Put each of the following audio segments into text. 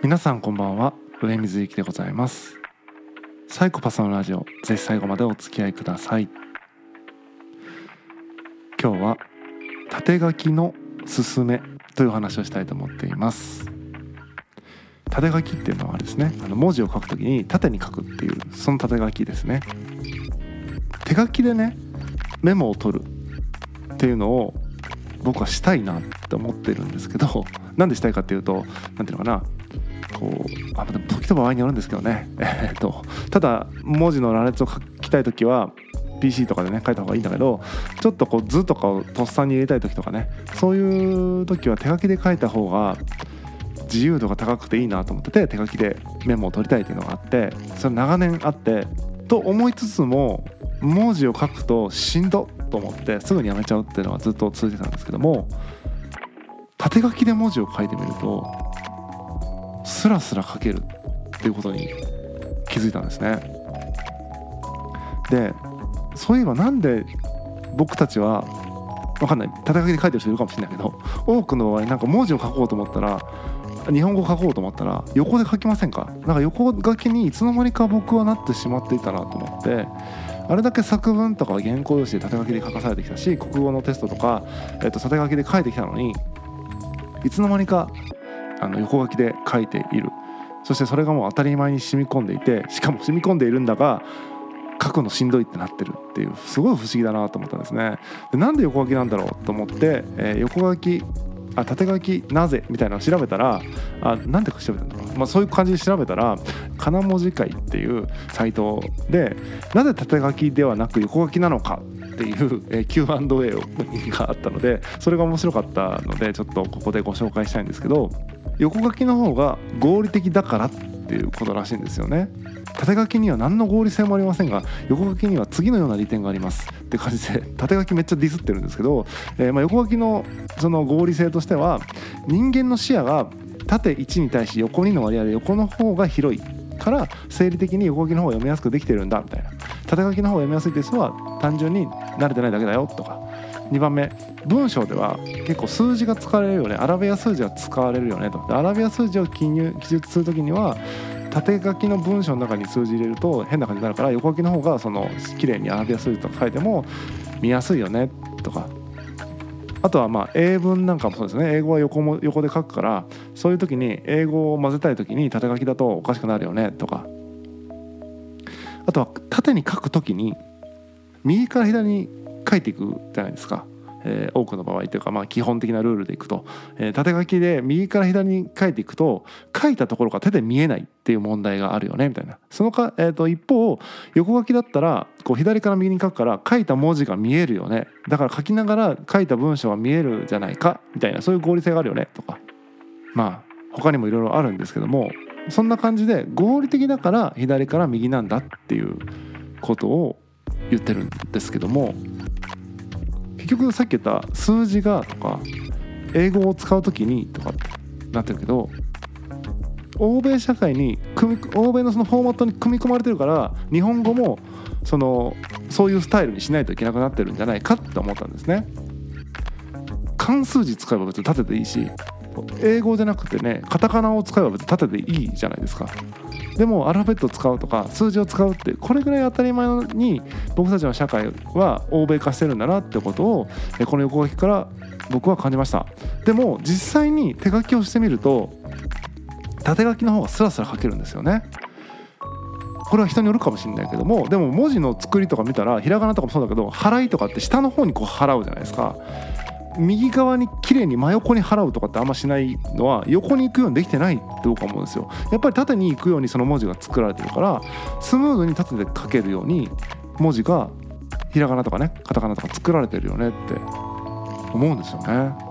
皆さんこんばんは。上水幸でございます。サイコパスのラジオ。ぜひ最後までお付き合いください。今日は縦書きのすすめという話をしたいと思っています。縦書きっていうのはですねあの文字を書くときに縦に書くっていうその縦書きですね。手書きでねメモを取るっていうのを僕はしたいなって思ってるんですけどなんでしたいかっていうと何ていうのかな。こうあでも時と場合によるんですけどね。えっとただ文字の羅列を書きたい時は PC とかでね書いた方がいいんだけどちょっとこう図とかをとっさに入れたい時とかねそういう時は手書きで書いた方が自由度が高くていいなと思ってて手書きでメモを取りたいっていうのがあってそれ長年あってと思いつつも文字を書くとしんどと思ってすぐにやめちゃうっていうのはずっと続いてたんですけども縦書きで文字を書いてみるとスラスラ書けるっていうことに気づいたんですね。でそういえばなんで僕たちは分かんない。縦書きで書いてる人いるかもしれないけど多くの場合なんか文字を書こうと思ったら日本語書こうと思ったら横で書きませんか？なんか横書きにいつの間にか僕はなってしまっていたなと思ってあれだけ作文とか原稿用紙で縦書きで書かされてきたし国語のテストとか、えっと、縦書きで書いてきたのにいつの間にかあの横書きで書いている。そしてそれがもう当たり前に染み込んでいてしかも染み込んでいるんだが書くのしんどいってなってるっていうすごい不思議だなと思ったんですね。でなんで横書きなんだろうと思って、えー、横書きあ縦書きなぜみたいなのを調べたらあなんで調べたんだろう、まあ、そういう感じで調べたらかな文字会っていうサイトでなぜ縦書きではなく横書きなのかっていう、え、Q&A があったのでそれが面白かったのでちょっとここでご紹介したいんですけど横書きの方が合理的だからっていうことらしいんですよね。縦書きには何の合理性もありませんが横書きには次のような利点がありますって感じで縦書きめっちゃディスってるんですけど、えー、ま横書きのその合理性としては人間の視野が縦1に対し横2の割合で横の方が広いから生理的に横書きの方が読みやすくできてるんだみたいな縦書きの方が読みやすいって人は単純に慣れてないだけだよとか。2番目文章では結構数字が使われるよね。アラビア数字が使われるよねと。アラビア数字を記入記述する時には縦書きの文章の中に数字入れると変な感じになるから横書きの方がその綺麗にアラビア数字とか書いても見やすいよねとか。あとはまあ英文なんかもそうですね。英語は横も横で書くからそういう時に英語を混ぜたい時に縦書きだとおかしくなるよねとか。あとは縦に書く時に右から左に書いていくじゃないですか。えー、多くの場合というか、まあ、基本的なルールでいくと、えー、縦書きで右から左に書いていくと書いたところが手で見えないっていう問題があるよねみたいな。そのか、えー、と一方横書きだったらこう左から右に書くから書いた文字が見えるよね。だから書きながら書いた文章は見えるじゃないかみたいなそういう合理性があるよねとか。まあ他にもいろいろあるんですけどもそんな感じで合理的だから左から右なんだっていうことを言ってるんですけども結局さっき言った数字がとか英語を使う時にとかってなってるけど欧米社会に欧米のそのフォーマットに組み込まれてるから日本語もそのそういうスタイルにしないといけなくなってるんじゃないかって思ったんですね。漢数字使えば別に縦でいいし英語じゃなくてねカタカナを使えば別に縦でいいじゃないですか。でもアルファベットを使うとか数字を使うってこれぐらい当たり前に僕たちの社会は欧米化してるんだなってことをこの横書きから僕は感じました。でも実際に手書きをしてみると縦書きの方がスラスラ書けるんですよね。これは人によるかもしれないけどもでも文字の作りとか見たらひらがなとかもそうだけど払いとかって下の方にこう払うじゃないですか。右側に綺麗に真横に払うとかってあんましないのは横に行くようにできてないって僕は思うんですよやっぱり縦に行くようにその文字が作られてるからスムーズに縦で書けるように文字がひらがなとかねカタカナとか作られてるよねって思うんですよね。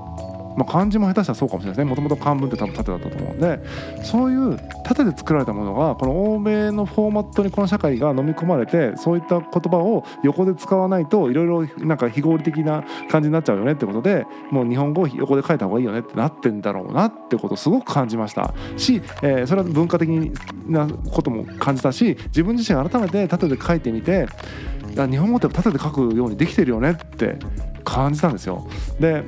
まあ、漢字も下手したらそうかもしれないですね。もともと漢文って多分縦だったと思うんで。そういう縦で作られたものがこの欧米のフォーマットにこの社会が飲み込まれてそういった言葉を横で使わないといろいろなんか非合理的な感じになっちゃうよねってことでもう日本語を横で書いた方がいいよねってなってんだろうなってことをすごく感じました。し、えー、それは文化的なことも感じたし自分自身改めて縦で書いてみて日本語って縦で書くようにできてるよねって感じたんですよ。で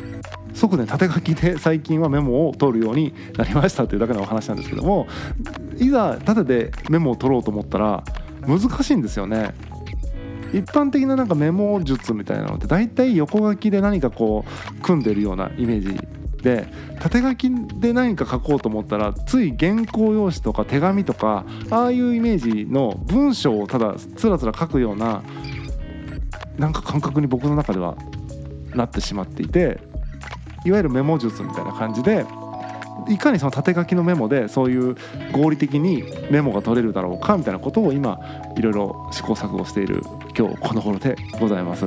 即ね縦書きで最近はメモを取るようになりましたというだけのお話なんですけどもいざ縦でメモを取ろうと思ったら難しいんですよね。一般的ななんかメモ術みたいなのって大体横書きで何かこう組んでるようなイメージで縦書きで何か書こうと思ったらつい原稿用紙とか手紙とかああいうイメージの文章をただつらつら書くようななんか感覚に僕の中ではなってしまっていていわゆるメモ術みたいな感じでいかにその縦書きのメモでそういう合理的にメモが取れるだろうかみたいなことを今いろいろ試行錯誤している今日この頃でございます。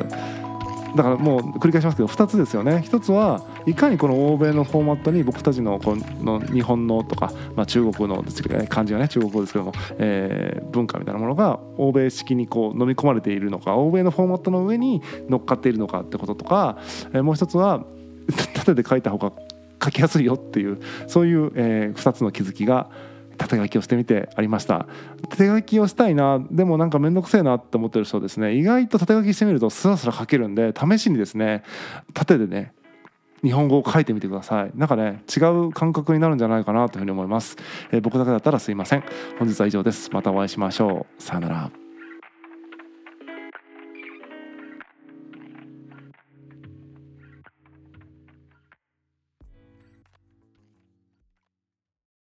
だからもう繰り返しますけど2つですよね1つはいかにこの欧米のフォーマットに僕たちのこの日本のとか、まあ、中国の、漢字はね中国語ですけども、えー、文化みたいなものが欧米式にこう飲み込まれているのか欧米のフォーマットの上に乗っかっているのかってこととか、えー、もう一つは縦で書いた方が書きやすいよっていうそういう、えー、2つの気づきが縦書きをしてみてありました縦書きをしたいなでもなんか面倒くせえなって思ってる人ですね意外と縦書きしてみるとスラスラ書けるんで試しにですね縦でね日本語を書いてみてくださいなんかね違う感覚になるんじゃないかなというふうに思います、えー、僕だけだったらすいません本日は以上ですまたお会いしましょうさよなら